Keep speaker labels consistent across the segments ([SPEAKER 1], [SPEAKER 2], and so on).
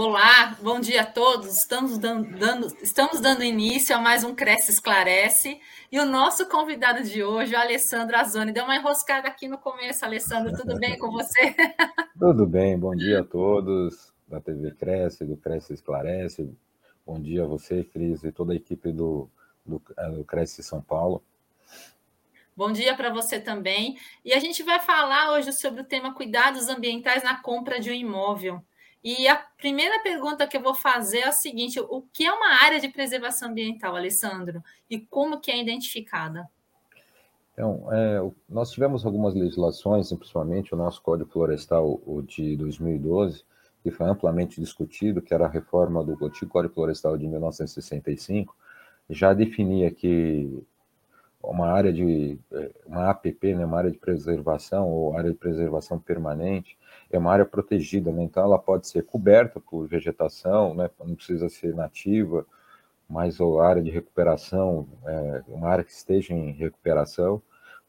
[SPEAKER 1] Olá, bom dia a todos. Estamos dando, dando, estamos dando início a mais um Cresce Esclarece. E o nosso convidado de hoje, o Alessandro Azoni. Deu uma enroscada aqui no começo, Alessandro. Tudo bem com você?
[SPEAKER 2] Tudo bem, bom dia a todos da TV Cresce, do Cresce Esclarece. Bom dia a você, Cris, e toda a equipe do, do, é, do Cresce São Paulo.
[SPEAKER 1] Bom dia para você também. E a gente vai falar hoje sobre o tema cuidados ambientais na compra de um imóvel. E a primeira pergunta que eu vou fazer é a seguinte: o que é uma área de preservação ambiental, Alessandro? E como que é identificada?
[SPEAKER 2] Então, é, nós tivemos algumas legislações, principalmente o nosso Código Florestal, o de 2012, que foi amplamente discutido, que era a reforma do Código Florestal de 1965, já definia que uma área de é, uma APP, né, uma área de preservação ou área de preservação permanente, é uma área protegida, né? então ela pode ser coberta por vegetação, né? não precisa ser nativa, mas a área de recuperação, é, uma área que esteja em recuperação,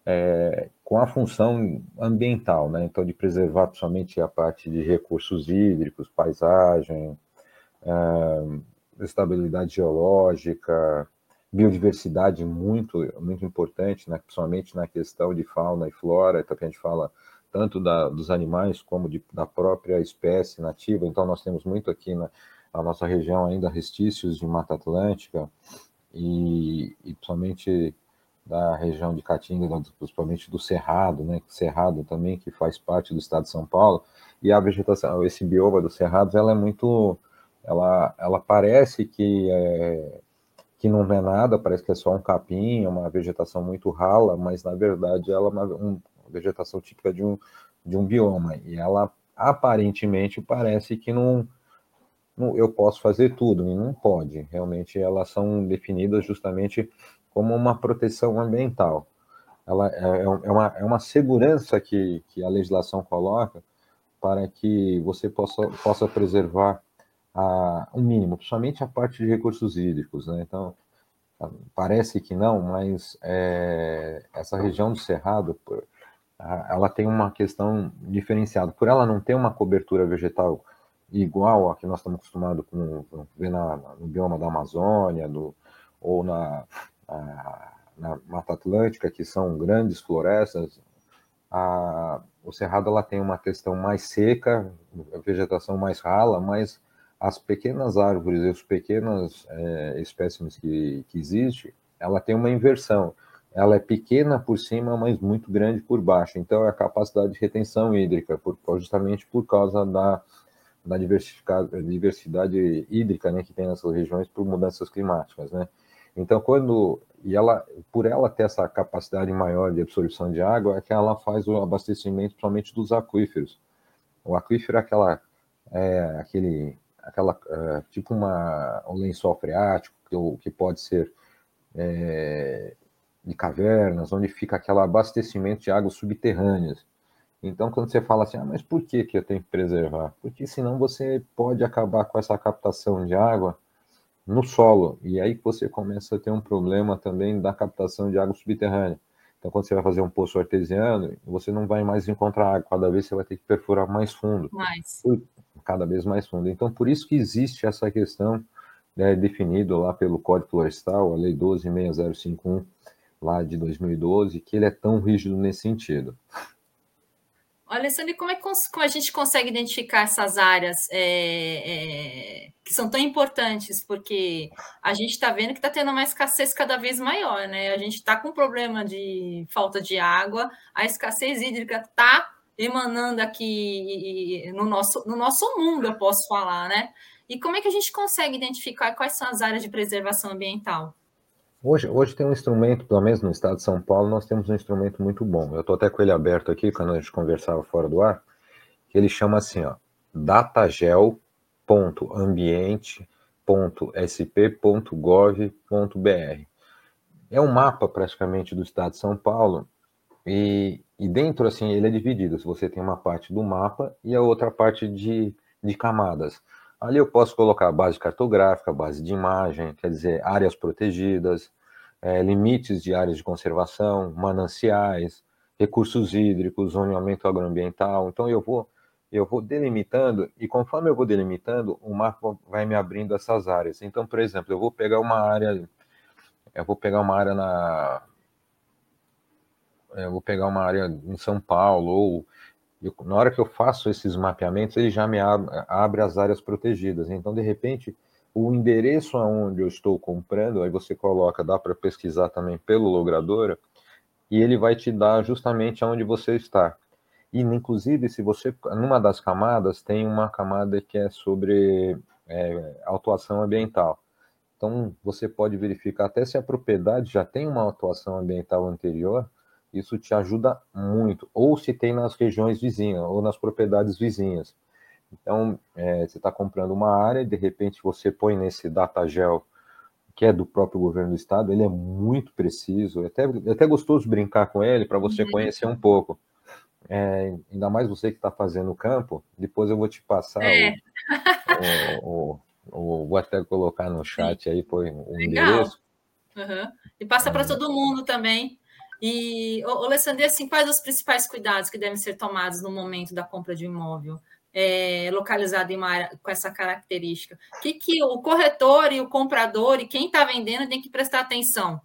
[SPEAKER 2] é, com a função ambiental, né? então de preservar somente a parte de recursos hídricos, paisagem, é, estabilidade geológica, biodiversidade muito muito importante, né? principalmente na questão de fauna e flora, então que a gente fala tanto da, dos animais como de, da própria espécie nativa. Então, nós temos muito aqui na, na nossa região ainda restícios de Mata Atlântica e, e principalmente da região de Caatinga, principalmente do Cerrado, né? Cerrado também que faz parte do estado de São Paulo. E a vegetação, esse bioma do Cerrado, ela é muito, ela, ela parece que é, que não é nada, parece que é só um capim, uma vegetação muito rala, mas na verdade ela é uma, um, vegetação típica de um, de um bioma, e ela aparentemente parece que não, não eu posso fazer tudo, e não pode. Realmente elas são definidas justamente como uma proteção ambiental. Ela é, é, é uma, é uma segurança que, que a legislação coloca para que você possa, possa preservar a, o mínimo, principalmente a parte de recursos hídricos. Né? Então, parece que não, mas é, essa região do Cerrado, ela tem uma questão diferenciada. Por ela não ter uma cobertura vegetal igual a que nós estamos acostumados com ver na, no bioma da Amazônia, do, ou na, a, na Mata Atlântica, que são grandes florestas, a, o Cerrado ela tem uma questão mais seca, vegetação mais rala, mas as pequenas árvores e os pequenos é, espécimes que, que existem, ela tem uma inversão ela é pequena por cima, mas muito grande por baixo. Então, é a capacidade de retenção hídrica, por, justamente por causa da, da diversidade hídrica né, que tem nessas regiões por mudanças climáticas. Né? Então, quando e ela, por ela ter essa capacidade maior de absorção de água, é que ela faz o abastecimento somente dos aquíferos. O aquífero é aquela, é, aquele, aquela é, tipo uma, um lençol freático que, que pode ser é, de cavernas, onde fica aquele abastecimento de águas subterrâneas. Então, quando você fala assim, ah, mas por que, que eu tenho que preservar? Porque senão você pode acabar com essa captação de água no solo, e aí você começa a ter um problema também da captação de água subterrânea. Então, quando você vai fazer um poço artesiano, você não vai mais encontrar água, cada vez você vai ter que perfurar mais fundo.
[SPEAKER 1] Mais.
[SPEAKER 2] Cada vez mais fundo. Então, por isso que existe essa questão né, definido lá pelo Código Florestal, a Lei 12.6051, lá de 2012, que ele é tão rígido nesse sentido.
[SPEAKER 1] Alessandro, como é que como a gente consegue identificar essas áreas é, é, que são tão importantes? Porque a gente está vendo que está tendo uma escassez cada vez maior, né? A gente está com problema de falta de água, a escassez hídrica está emanando aqui no nosso, no nosso mundo, eu posso falar, né? E como é que a gente consegue identificar quais são as áreas de preservação ambiental?
[SPEAKER 2] Hoje, hoje tem um instrumento, pelo menos no estado de São Paulo, nós temos um instrumento muito bom. Eu estou até com ele aberto aqui, quando a gente conversava fora do ar, que ele chama assim, ó, datagel.ambiente.sp.gov.br. É um mapa praticamente do estado de São Paulo e, e dentro, assim, ele é dividido. Você tem uma parte do mapa e a outra parte de, de camadas. Ali eu posso colocar base cartográfica, base de imagem, quer dizer, áreas protegidas, é, limites de áreas de conservação, mananciais, recursos hídricos, zoneamento agroambiental. Então eu vou eu vou delimitando, e conforme eu vou delimitando, o mapa vai me abrindo essas áreas. Então, por exemplo, eu vou pegar uma área, eu vou pegar uma área na. Eu vou pegar uma área em São Paulo, ou eu, na hora que eu faço esses mapeamentos, ele já me abre, abre as áreas protegidas. Então, de repente, o endereço aonde eu estou comprando, aí você coloca, dá para pesquisar também pelo logradora, e ele vai te dar justamente aonde você está. E, inclusive, se você, numa das camadas, tem uma camada que é sobre é, autuação ambiental. Então, você pode verificar até se a propriedade já tem uma autuação ambiental anterior, isso te ajuda muito. Ou se tem nas regiões vizinhas, ou nas propriedades vizinhas. Então, é, você está comprando uma área de repente, você põe nesse datagel, que é do próprio governo do estado, ele é muito preciso, é até, é até gostoso brincar com ele para você uhum. conhecer um pouco é, ainda mais você que está fazendo o campo, depois eu vou te passar é. o, o, o, Vou até colocar no chat aí põe o Legal. endereço.
[SPEAKER 1] Uhum. E passa para todo mundo também. E, Alessandro, assim, quais os principais cuidados que devem ser tomados no momento da compra de um imóvel é, localizado em uma área com essa característica? O que, que o corretor e o comprador e quem está vendendo tem que prestar atenção?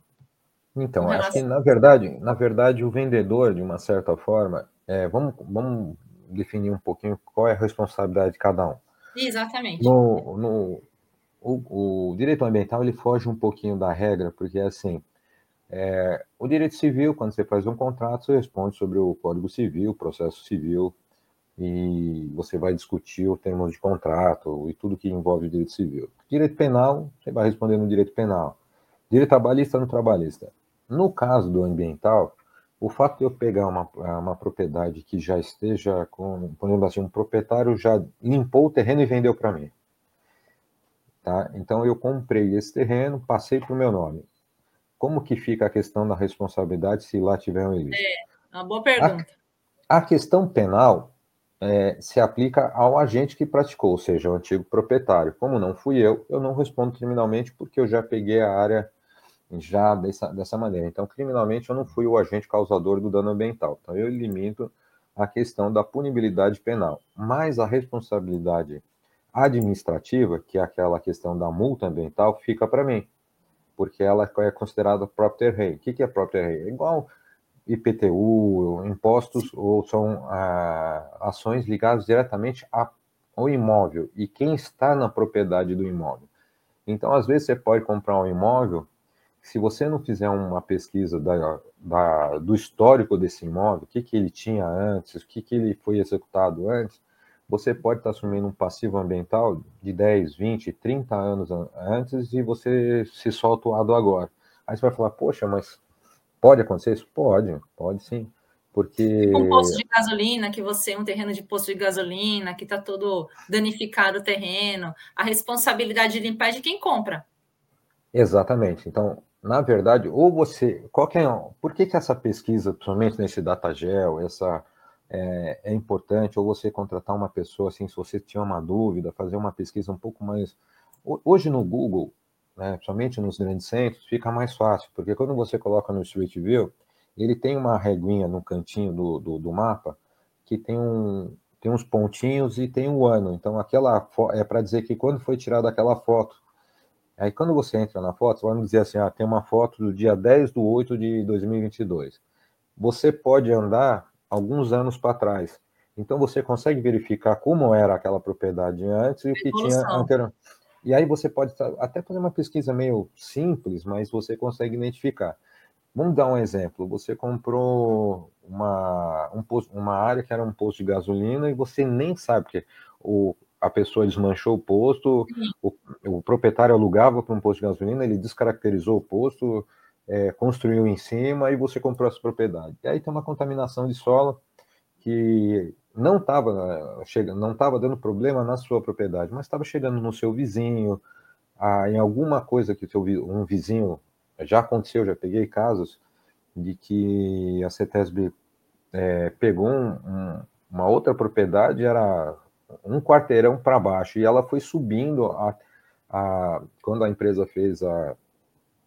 [SPEAKER 2] Então, acho que na verdade, na verdade, o vendedor, de uma certa forma, é, vamos, vamos definir um pouquinho qual é a responsabilidade de cada um.
[SPEAKER 1] Exatamente.
[SPEAKER 2] No, no, o, o, direito ambiental ele foge um pouquinho da regra, porque assim, é, o direito civil, quando você faz um contrato, você responde sobre o Código Civil, processo civil, e você vai discutir o termos de contrato e tudo que envolve o direito civil. Direito penal, você vai responder no direito penal. Direito trabalhista no trabalhista. No caso do ambiental, o fato de eu pegar uma, uma propriedade que já esteja com, por exemplo assim, um proprietário já limpou o terreno e vendeu para mim. Tá? Então eu comprei esse terreno, passei para o meu nome. Como que fica a questão da responsabilidade se lá tiver um ilícito?
[SPEAKER 1] É, uma boa pergunta.
[SPEAKER 2] A, a questão penal é, se aplica ao agente que praticou, ou seja, o antigo proprietário. Como não fui eu, eu não respondo criminalmente porque eu já peguei a área já dessa, dessa maneira. Então, criminalmente, eu não fui o agente causador do dano ambiental. Então, eu limito a questão da punibilidade penal. Mas a responsabilidade administrativa, que é aquela questão da multa ambiental, fica para mim, porque ela é considerada próprio rei. O que é próprio rei? É igual IPTU, impostos, ou são ah, ações ligadas diretamente ao imóvel e quem está na propriedade do imóvel. Então, às vezes, você pode comprar um imóvel se você não fizer uma pesquisa da, da, do histórico desse imóvel, o que, que ele tinha antes, o que, que ele foi executado antes, você pode estar assumindo um passivo ambiental de 10, 20, 30 anos antes e você se solta o lado agora. Aí você vai falar, poxa, mas pode acontecer isso? Pode, pode sim. Porque.
[SPEAKER 1] Um posto de gasolina, que você é um terreno de posto de gasolina, que está todo danificado o terreno, a responsabilidade de limpar é de quem compra.
[SPEAKER 2] Exatamente. Então, na verdade, ou você, qual que é, por que, que essa pesquisa, principalmente nesse DataGel, essa é, é, importante, ou você contratar uma pessoa, assim, se você tinha uma dúvida, fazer uma pesquisa um pouco mais... Hoje no Google, né, principalmente nos grandes centros, fica mais fácil, porque quando você coloca no Street View, ele tem uma reguinha no cantinho do, do, do mapa, que tem, um, tem uns pontinhos e tem o um ano, então aquela é para dizer que quando foi tirada aquela foto, Aí quando você entra na foto, vamos dizer assim, ah, tem uma foto do dia 10 de 8 de 2022. Você pode andar alguns anos para trás. Então você consegue verificar como era aquela propriedade antes e o que tinha anteriormente. E aí você pode até fazer uma pesquisa meio simples, mas você consegue identificar. Vamos dar um exemplo. Você comprou uma, um posto, uma área que era um posto de gasolina e você nem sabe, porque o, a pessoa desmanchou o posto, o, o, proprietário alugava para um posto de gasolina, ele descaracterizou o posto, é, construiu em cima e você comprou essa propriedade. E aí tem uma contaminação de solo que não estava chegando, não estava dando problema na sua propriedade, mas estava chegando no seu vizinho, a, em alguma coisa que seu, um vizinho já aconteceu, já peguei casos de que a CETESB é, pegou um, um, uma outra propriedade, era um quarteirão para baixo, e ela foi subindo a, a, quando a empresa fez a,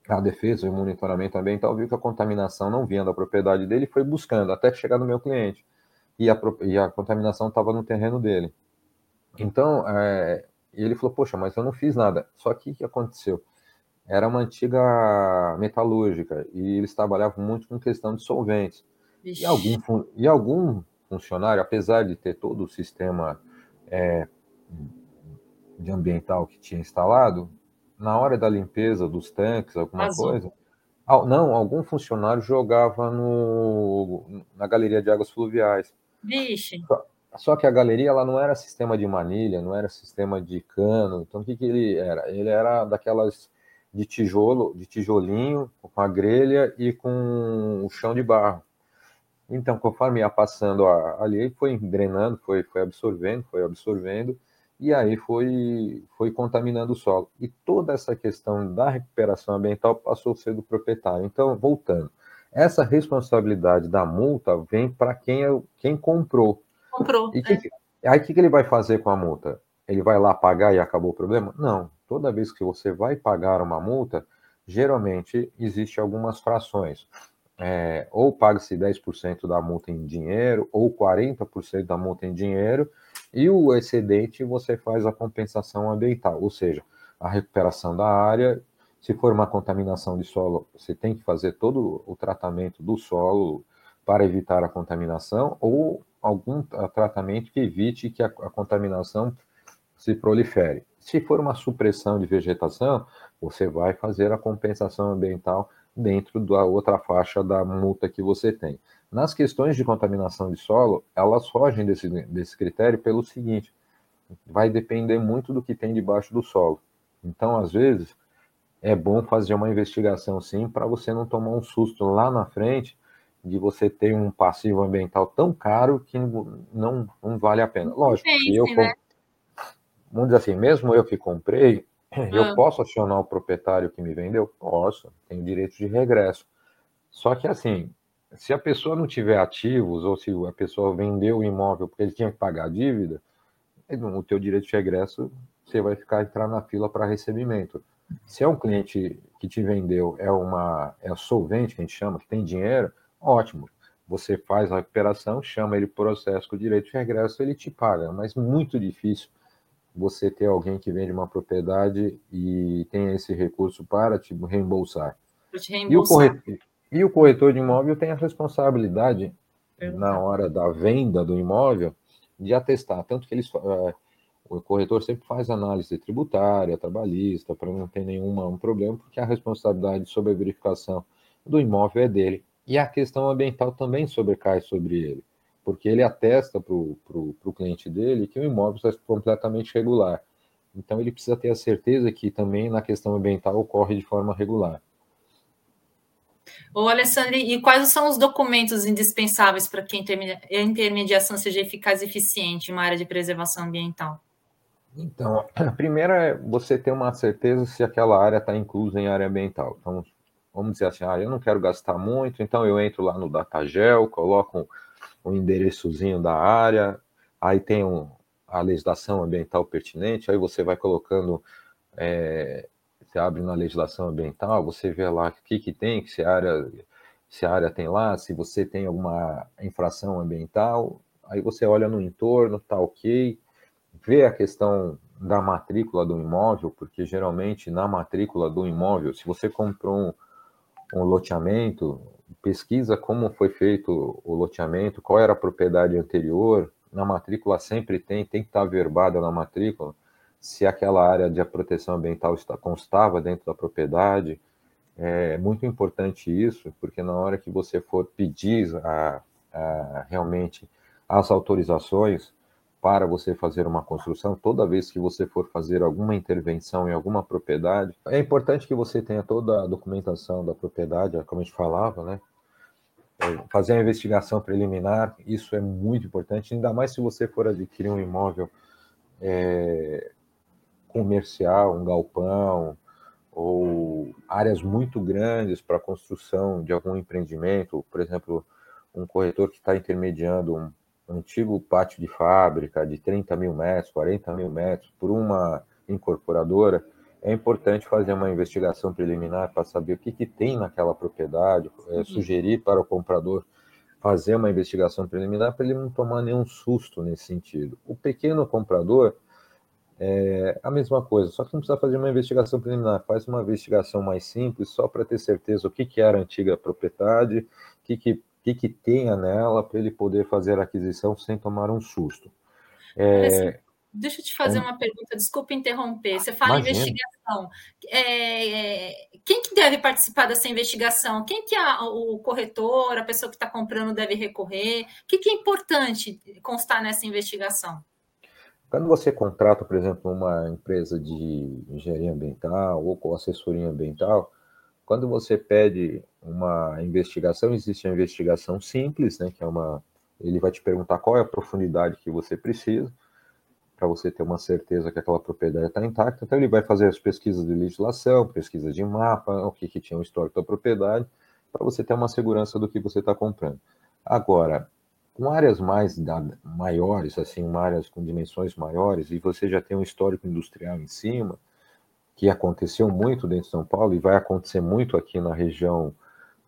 [SPEAKER 2] a defesa e o monitoramento ambiental, viu que a contaminação não vinha da propriedade dele e foi buscando até chegar no meu cliente. e a, e a contaminação estava no terreno dele. Então, é, ele falou, poxa, mas eu não fiz nada. Só que o que aconteceu? Era uma antiga metalúrgica e eles trabalhavam muito com questão de solventes. E algum, e algum funcionário, apesar de ter todo o sistema é, de ambiental que tinha instalado, na hora da limpeza dos tanques, alguma Azul. coisa, não, algum funcionário jogava no, na galeria de águas fluviais.
[SPEAKER 1] Vixe.
[SPEAKER 2] Só, só, que a galeria ela não era sistema de manilha, não era sistema de cano. Então o que, que ele era? Ele era daquelas de tijolo, de tijolinho, com a grelha e com o chão de barro. Então, conforme ia passando ali, foi drenando, foi, foi absorvendo, foi absorvendo, e aí foi, foi contaminando o solo. E toda essa questão da recuperação ambiental passou a ser do proprietário. Então, voltando, essa responsabilidade da multa vem para quem, é, quem comprou.
[SPEAKER 1] Comprou.
[SPEAKER 2] E que, é. aí o que, que ele vai fazer com a multa? Ele vai lá pagar e acabou o problema? Não. Toda vez que você vai pagar uma multa, geralmente existe algumas frações. É, ou paga-se 10% da multa em dinheiro, ou 40% da multa em dinheiro, e o excedente você faz a compensação ambiental, ou seja, a recuperação da área. Se for uma contaminação de solo, você tem que fazer todo o tratamento do solo para evitar a contaminação, ou algum tratamento que evite que a, a contaminação se prolifere. Se for uma supressão de vegetação, você vai fazer a compensação ambiental dentro da outra faixa da multa que você tem. Nas questões de contaminação de solo, elas fogem desse, desse critério pelo seguinte: vai depender muito do que tem debaixo do solo. Então, às vezes, é bom fazer uma investigação sim, para você não tomar um susto lá na frente de você ter um passivo ambiental tão caro que não, não vale a pena. Lógico, Pense, eu, né? vamos dizer assim, mesmo eu que comprei, eu ah. posso acionar o proprietário que me vendeu? Posso, tenho direito de regresso. Só que assim, se a pessoa não tiver ativos, ou se a pessoa vendeu o imóvel porque ele tinha que pagar a dívida, o teu direito de regresso, você vai ficar entrar na fila para recebimento. Se é um cliente que te vendeu, é uma é solvente, que a gente chama, que tem dinheiro, ótimo. Você faz a recuperação, chama ele processo com o direito de regresso, ele te paga. Mas muito difícil você ter alguém que vende uma propriedade e tenha esse recurso para te reembolsar.
[SPEAKER 1] Te reembolsar. E o corretor,
[SPEAKER 2] e o corretor de imóvel tem a responsabilidade, na hora da venda do imóvel, de atestar. Tanto que eles, uh, o corretor sempre faz análise tributária, trabalhista, para não ter nenhum um problema, porque a responsabilidade sobre a verificação do imóvel é dele. E a questão ambiental também sobrecai sobre ele, porque ele atesta para o cliente dele que o imóvel está completamente regular. Então ele precisa ter a certeza que também na questão ambiental ocorre de forma regular.
[SPEAKER 1] Ô, Alessandro, e quais são os documentos indispensáveis para que a intermediação seja eficaz e eficiente em uma área de preservação ambiental?
[SPEAKER 2] Então, a primeira é você ter uma certeza se aquela área está inclusa em área ambiental. Então, vamos dizer assim, ah, eu não quero gastar muito, então eu entro lá no Datagel, coloco o endereçozinho da área, aí tem um, a legislação ambiental pertinente, aí você vai colocando é, você abre na legislação ambiental, você vê lá o que, que tem, se a área, se área tem lá, se você tem alguma infração ambiental, aí você olha no entorno, tá ok, vê a questão da matrícula do imóvel, porque geralmente na matrícula do imóvel, se você comprou um, um loteamento, pesquisa como foi feito o loteamento, qual era a propriedade anterior, na matrícula sempre tem, tem que estar verbada na matrícula, se aquela área de proteção ambiental está, constava dentro da propriedade. É muito importante isso, porque na hora que você for pedir a, a, realmente as autorizações para você fazer uma construção, toda vez que você for fazer alguma intervenção em alguma propriedade, é importante que você tenha toda a documentação da propriedade, como a gente falava, né? É, fazer a investigação preliminar, isso é muito importante, ainda mais se você for adquirir um imóvel é, comercial, um galpão, ou áreas muito grandes para a construção de algum empreendimento, por exemplo, um corretor que está intermediando um antigo pátio de fábrica de 30 mil metros, 40 mil metros, por uma incorporadora, é importante fazer uma investigação preliminar para saber o que, que tem naquela propriedade, é, sugerir para o comprador fazer uma investigação preliminar para ele não tomar nenhum susto nesse sentido. O pequeno comprador é a mesma coisa, só que não precisa fazer uma investigação preliminar, faz uma investigação mais simples só para ter certeza o que, que era a antiga propriedade, o que, que, que, que tenha nela para ele poder fazer a aquisição sem tomar um susto.
[SPEAKER 1] É, Deixa eu te fazer uma pergunta, desculpa interromper. Você fala Imagina. investigação. É, quem que deve participar dessa investigação? Quem que a, o corretor, a pessoa que está comprando deve recorrer? O que, que é importante constar nessa investigação?
[SPEAKER 2] Quando você contrata, por exemplo, uma empresa de engenharia ambiental ou com assessoria ambiental, quando você pede uma investigação, existe a investigação simples, né, que é uma, ele vai te perguntar qual é a profundidade que você precisa para você ter uma certeza que aquela propriedade está intacta. Então, ele vai fazer as pesquisas de legislação, pesquisa de mapa, o que, que tinha o histórico da propriedade, para você ter uma segurança do que você está comprando. Agora, com áreas mais da, maiores, assim, áreas com dimensões maiores, e você já tem um histórico industrial em cima, que aconteceu muito dentro de São Paulo e vai acontecer muito aqui na região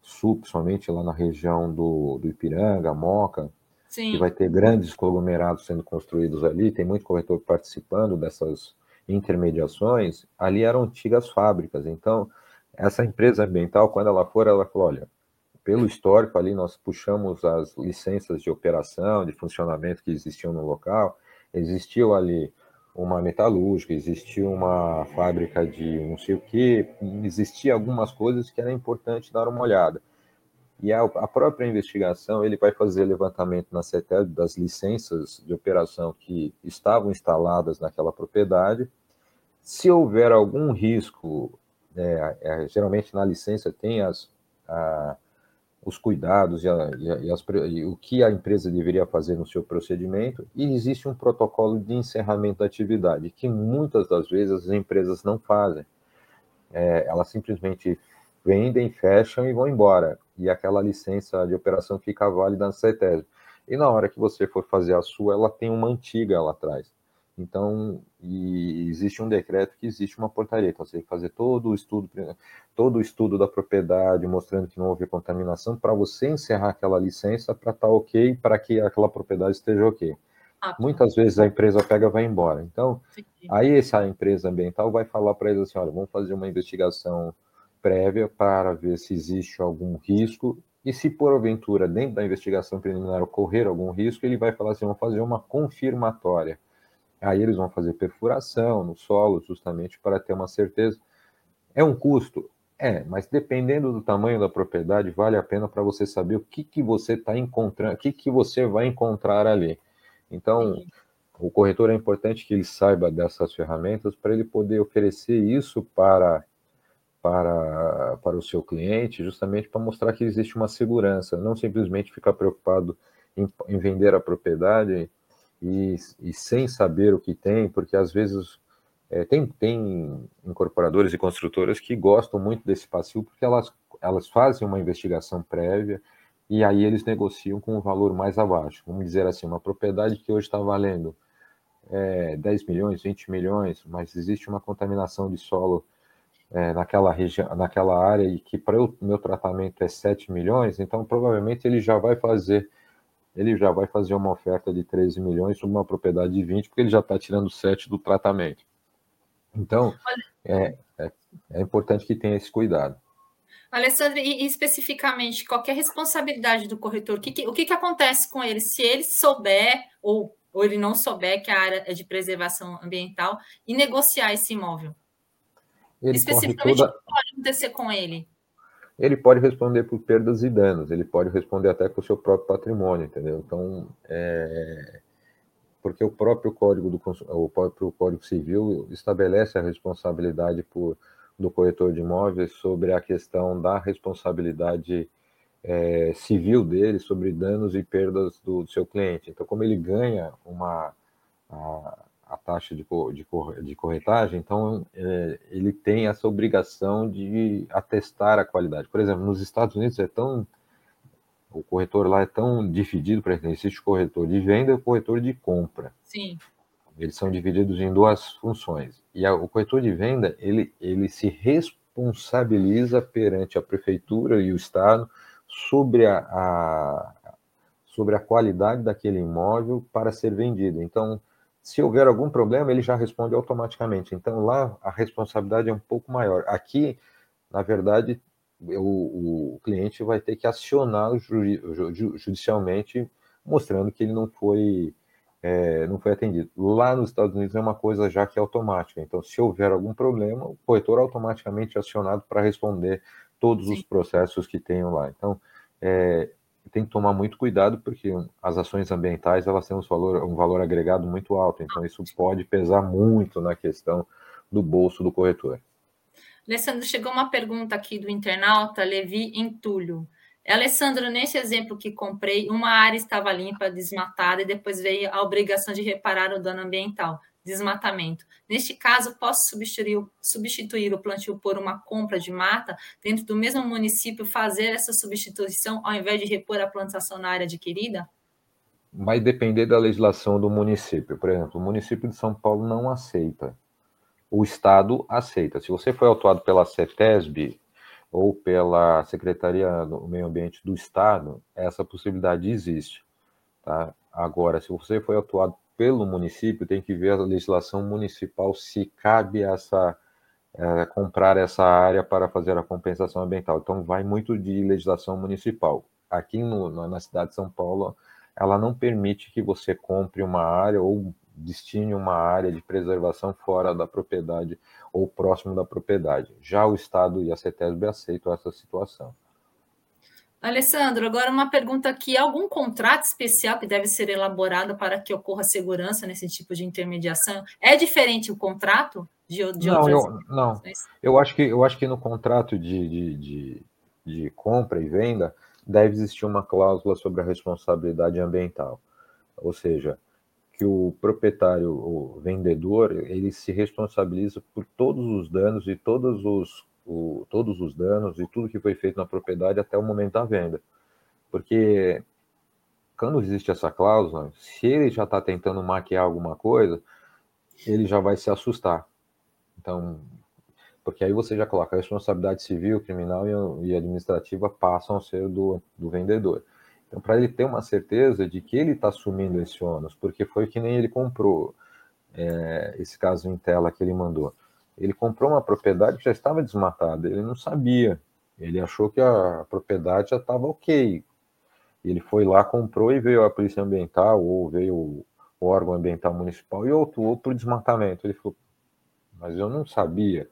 [SPEAKER 2] sul, principalmente lá na região do, do Ipiranga, Moca, Sim. que vai ter grandes conglomerados sendo construídos ali, tem muito corretor participando dessas intermediações, ali eram antigas fábricas. Então, essa empresa ambiental, quando ela for, ela falou, olha, pelo histórico ali, nós puxamos as licenças de operação, de funcionamento que existiam no local, existiu ali uma metalúrgica, existia uma fábrica de não sei o que, existia algumas coisas que era importante dar uma olhada. E a, a, própria investigação, ele vai fazer levantamento na CETEL das licenças de operação que estavam instaladas naquela propriedade. Se houver algum risco, é, é, geralmente na licença tem as, a, os cuidados e, a, e, as, e, o que a empresa deveria fazer no seu procedimento, e existe um protocolo de encerramento da atividade, que muitas das vezes as empresas não fazem. É, elas simplesmente vendem, fecham e vão embora e aquela licença de operação fica válida na CETESB. E na hora que você for fazer a sua, ela tem uma antiga lá atrás. Então, existe um decreto que existe uma portaria. Então, você tem que fazer todo o estudo, todo o estudo da propriedade, mostrando que não houve contaminação, para você encerrar aquela licença para estar tá ok, para que aquela propriedade esteja ok. Ah, Muitas vezes a empresa pega e vai embora. Então, aí essa empresa ambiental vai falar para eles assim, olha, vamos fazer uma investigação prévia para ver se existe algum risco e se porventura dentro da investigação preliminar ocorrer algum risco, ele vai falar assim, vamos fazer uma confirmatória. Aí eles vão fazer perfuração no solo, justamente para ter uma certeza. É um custo? É, mas dependendo do tamanho da propriedade, vale a pena para você saber o que, que você está encontrando, o que, que você vai encontrar ali. Então, o corretor é importante que ele saiba dessas ferramentas para ele poder oferecer isso para para, para o seu cliente, justamente para mostrar que existe uma segurança, não simplesmente ficar preocupado em, em vender a propriedade e, e, sem saber o que tem, porque às vezes é, tem, tem incorporadores e construtoras que gostam muito desse passivo porque elas, elas fazem uma investigação prévia e aí eles negociam com um valor mais abaixo. Vamos dizer assim, uma propriedade que hoje está valendo é, 10 milhões, 20 milhões, mas existe uma contaminação de solo é, naquela região, naquela área e que para o meu tratamento é 7 milhões, então provavelmente ele já vai fazer ele já vai fazer uma oferta de 13 milhões sobre uma propriedade de 20, porque ele já está tirando 7 do tratamento. Então, é, é, é, importante que tenha esse cuidado.
[SPEAKER 1] Alessandra, e especificamente, qual é a responsabilidade do corretor? O que, que, o que, que acontece com ele se ele souber ou, ou ele não souber que a área é de preservação ambiental e negociar esse imóvel? Ele Especificamente, toda... o que pode acontecer com ele?
[SPEAKER 2] Ele pode responder por perdas e danos, ele pode responder até com o seu próprio patrimônio, entendeu? Então, é... porque o próprio Código do o próprio Código Civil estabelece a responsabilidade por do corretor de imóveis sobre a questão da responsabilidade é, civil dele sobre danos e perdas do, do, seu cliente. Então, como ele ganha uma a taxa de, de, de corretagem, então é, ele tem essa obrigação de atestar a qualidade. Por exemplo, nos Estados Unidos é tão o corretor lá é tão dividido, para existe o corretor de venda e o corretor de compra.
[SPEAKER 1] Sim.
[SPEAKER 2] Eles são divididos em duas funções. E a, o corretor de venda, ele, ele se responsabiliza perante a prefeitura e o Estado sobre a, a, sobre a qualidade daquele imóvel para ser vendido. Então, se houver algum problema, ele já responde automaticamente. Então, lá a responsabilidade é um pouco maior. Aqui, na verdade, o, o cliente vai ter que acionar judicialmente, mostrando que ele não foi, é, não foi atendido. Lá nos Estados Unidos é uma coisa já que é automática. Então, se houver algum problema, o corretor é automaticamente acionado para responder todos Sim. os processos que tenham lá. Então, é, tem que tomar muito cuidado porque as ações ambientais elas têm um valor, um valor agregado muito alto, então isso pode pesar muito na questão do bolso do corretor.
[SPEAKER 1] Alessandro, chegou uma pergunta aqui do internauta Levi Entulho. Alessandro, nesse exemplo que comprei, uma área estava limpa, desmatada, e depois veio a obrigação de reparar o dano ambiental, desmatamento. Neste caso, posso substituir, substituir o plantio por uma compra de mata dentro do mesmo município, fazer essa substituição ao invés de repor a plantação na área adquirida?
[SPEAKER 2] Vai depender da legislação do município. Por exemplo, o município de São Paulo não aceita o Estado aceita. Se você foi autuado pela CETESB ou pela Secretaria do Meio Ambiente do Estado, essa possibilidade existe. Tá? Agora, se você foi autuado pelo município, tem que ver a legislação municipal se cabe essa é, comprar essa área para fazer a compensação ambiental. Então, vai muito de legislação municipal. Aqui no, na cidade de São Paulo, ela não permite que você compre uma área ou destine uma área de preservação fora da propriedade ou próximo da propriedade. Já o Estado e a CETESB aceitam essa situação.
[SPEAKER 1] Alessandro, agora uma pergunta aqui: algum contrato especial que deve ser elaborado para que ocorra segurança nesse tipo de intermediação? É diferente o contrato de, de
[SPEAKER 2] não, outras? Eu, não, eu acho que eu acho que no contrato de, de, de, de compra e venda deve existir uma cláusula sobre a responsabilidade ambiental, ou seja, que o proprietário, o vendedor, ele se responsabiliza por todos os danos e todos os, o, todos os danos e tudo que foi feito na propriedade até o momento da venda. Porque quando existe essa cláusula, se ele já está tentando maquiar alguma coisa, ele já vai se assustar. Então, porque aí você já coloca a responsabilidade civil, criminal e administrativa passam a ser do, do vendedor. Então, para ele ter uma certeza de que ele está assumindo esse ônus, porque foi que nem ele comprou é, esse caso em tela que ele mandou. Ele comprou uma propriedade que já estava desmatada, ele não sabia. Ele achou que a propriedade já estava ok. Ele foi lá, comprou e veio a polícia ambiental ou veio o órgão ambiental municipal e autuou por desmatamento. Ele falou, mas eu não sabia.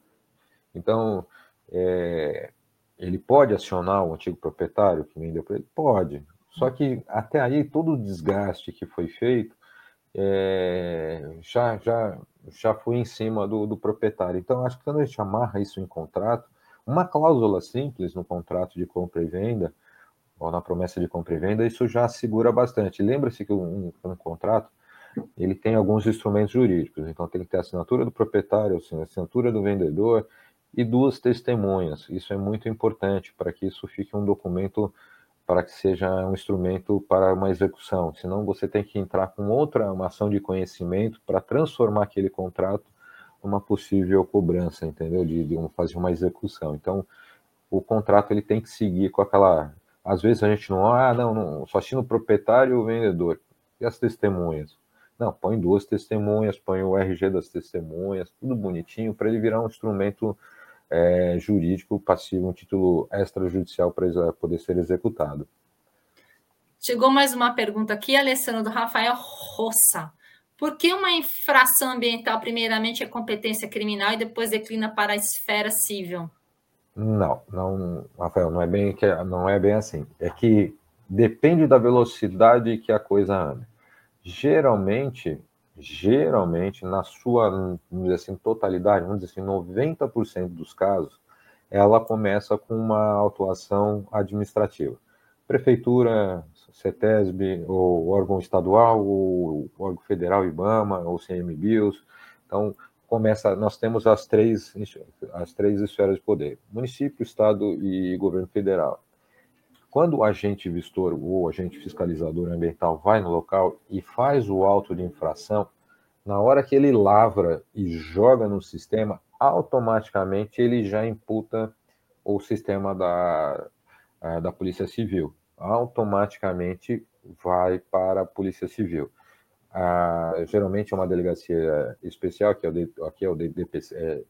[SPEAKER 2] Então, é, ele pode acionar o antigo proprietário que vendeu para ele? Pode. Só que até aí todo o desgaste que foi feito é, já, já, já foi em cima do, do proprietário. Então, acho que quando a gente amarra isso em contrato, uma cláusula simples no contrato de compra e venda, ou na promessa de compra e venda, isso já segura bastante. Lembra-se que um, um, contrato ele tem alguns instrumentos jurídicos, então tem que ter a assinatura do proprietário, a assinatura do vendedor e duas testemunhas. Isso é muito importante para que isso fique um documento para que seja um instrumento para uma execução. Senão você tem que entrar com outra uma ação de conhecimento para transformar aquele contrato numa possível cobrança, entendeu? De, de fazer uma execução. Então, o contrato ele tem que seguir com aquela. Às vezes a gente não, ah, não, não só assina o proprietário e o vendedor. E as testemunhas? Não, põe duas testemunhas, põe o RG das testemunhas, tudo bonitinho, para ele virar um instrumento é, jurídico passivo, um título extrajudicial para poder ser executado.
[SPEAKER 1] Chegou mais uma pergunta aqui, Alessandro, do Rafael Rossa. Por que uma infração ambiental, primeiramente, é competência criminal e depois declina para a esfera civil?
[SPEAKER 2] Não, não, Rafael, não é bem que não é bem assim. É que depende da velocidade que a coisa anda. Geralmente, geralmente, na sua, vamos dizer assim, totalidade, vamos dizer assim, 90% dos casos, ela começa com uma autuação administrativa. Prefeitura, CETESB, ou órgão estadual, ou órgão federal, IBAMA, ou CMBio. Então, começa, nós temos as três, as três esferas de poder, município, estado e governo federal. Quando o agente vistor ou agente fiscalizador ambiental vai no local e faz o auto de infração, na hora que ele lavra e joga no sistema, automaticamente ele já imputa o sistema da, da Polícia Civil. Automaticamente vai para a Polícia Civil. Ah, geralmente é uma delegacia especial, que é o, aqui é o DPC, é,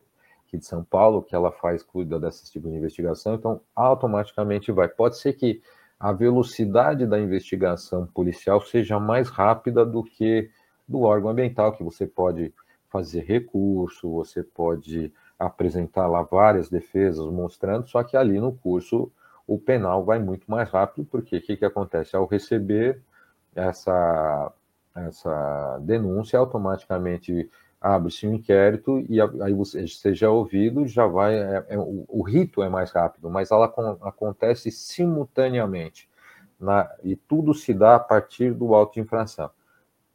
[SPEAKER 2] aqui de São Paulo, que ela faz, cuida desses tipos de investigação, então automaticamente vai. Pode ser que a velocidade da investigação policial seja mais rápida do que do órgão ambiental, que você pode fazer recurso, você pode apresentar lá várias defesas mostrando, só que ali no curso o penal vai muito mais rápido, porque o que, que acontece? Ao receber essa, essa denúncia, automaticamente abre-se um inquérito e aí você seja ouvido, já vai, é, é, o, o, rito é mais rápido, mas ela com, acontece simultaneamente, na, e tudo se dá a partir do auto de infração.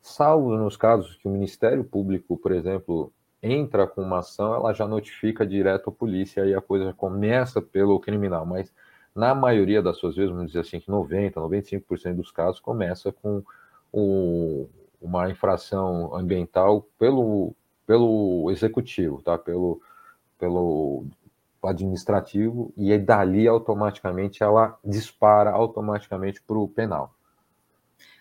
[SPEAKER 2] Salvo nos casos que o Ministério Público, por exemplo, entra com uma ação, ela já notifica direto a polícia e a coisa começa pelo criminal, mas na maioria das suas vezes, vamos dizer assim, que 90, 95% dos casos começa com o, uma infração ambiental pelo, pelo executivo, tá? pelo, pelo administrativo, e dali automaticamente ela dispara automaticamente para o penal.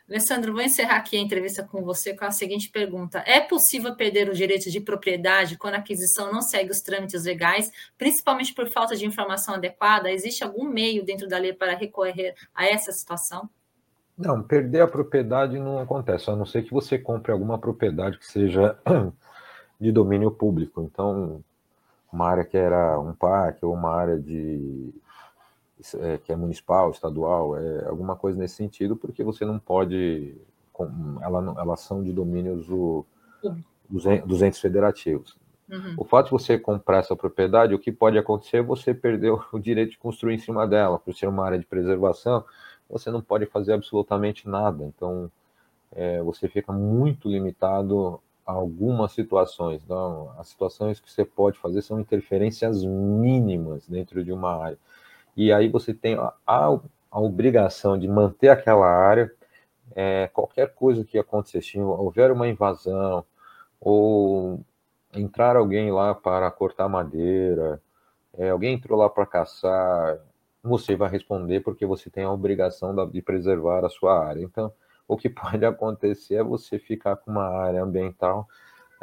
[SPEAKER 1] Alessandro, vou encerrar aqui a entrevista com você com a seguinte pergunta: É possível perder o direito de propriedade quando a aquisição não segue os trâmites legais, principalmente por falta de informação adequada? Existe algum meio dentro da lei para recorrer a essa situação?
[SPEAKER 2] Não, perder a propriedade não acontece, a não ser que você compre alguma propriedade que seja de domínio público. Então, uma área que era um parque ou uma área de é, que é municipal, estadual, é alguma coisa nesse sentido, porque você não pode, ela, elas são de domínios do, dos, dos entes federativos. Uhum. O fato de você comprar essa propriedade, o que pode acontecer é você perder o direito de construir em cima dela, por ser uma área de preservação, você não pode fazer absolutamente nada. Então, é, você fica muito limitado a algumas situações. Então, as situações que você pode fazer são interferências mínimas dentro de uma área e aí você tem a, a, a obrigação de manter aquela área. É, qualquer coisa que acontecesse, houver uma invasão, ou entrar alguém lá para cortar madeira, é, alguém entrou lá para caçar, você vai responder porque você tem a obrigação de preservar a sua área. Então, o que pode acontecer é você ficar com uma área ambiental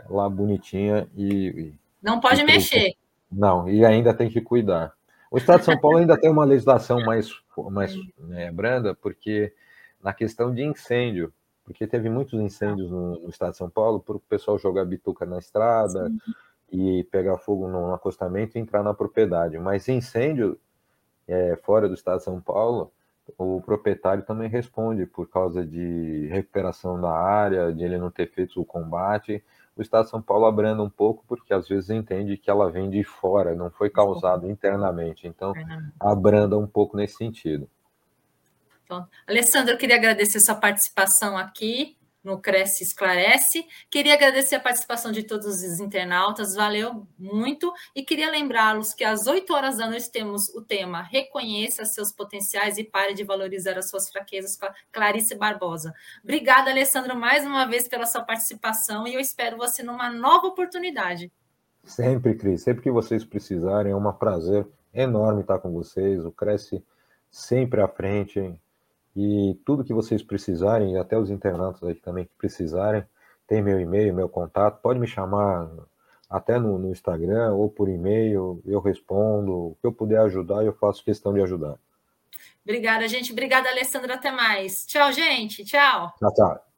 [SPEAKER 2] lá bonitinha e.
[SPEAKER 1] Não pode
[SPEAKER 2] e,
[SPEAKER 1] mexer.
[SPEAKER 2] Não, e ainda tem que cuidar. O Estado de São Paulo ainda tem uma legislação mais, mais né, branda, porque na questão de incêndio, porque teve muitos incêndios no, no Estado de São Paulo, por o pessoal jogar bituca na estrada Sim. e pegar fogo no acostamento e entrar na propriedade. Mas incêndio é, fora do Estado de São Paulo, o proprietário também responde por causa de recuperação da área, de ele não ter feito o combate o Estado de São Paulo abranda um pouco, porque às vezes entende que ela vem de fora, não foi causada internamente. Então, abranda um pouco nesse sentido.
[SPEAKER 1] Então, Alessandro, eu queria agradecer sua participação aqui no Cresce Esclarece. Queria agradecer a participação de todos os internautas, valeu muito. E queria lembrá-los que às 8 horas da noite temos o tema Reconheça seus potenciais e pare de valorizar as suas fraquezas com a Clarice Barbosa. Obrigada, Alessandro, mais uma vez pela sua participação e eu espero você numa nova oportunidade.
[SPEAKER 2] Sempre, Cris. Sempre que vocês precisarem, é um prazer enorme estar com vocês. O Cresce sempre à frente, e tudo que vocês precisarem, até os internautas aí também que precisarem, tem meu e-mail, meu contato, pode me chamar até no, no Instagram ou por e-mail, eu respondo. O que eu puder ajudar, eu faço questão de ajudar.
[SPEAKER 1] Obrigada, gente. Obrigada, Alessandra. Até mais. Tchau, gente. Tchau.
[SPEAKER 2] Tchau, tchau.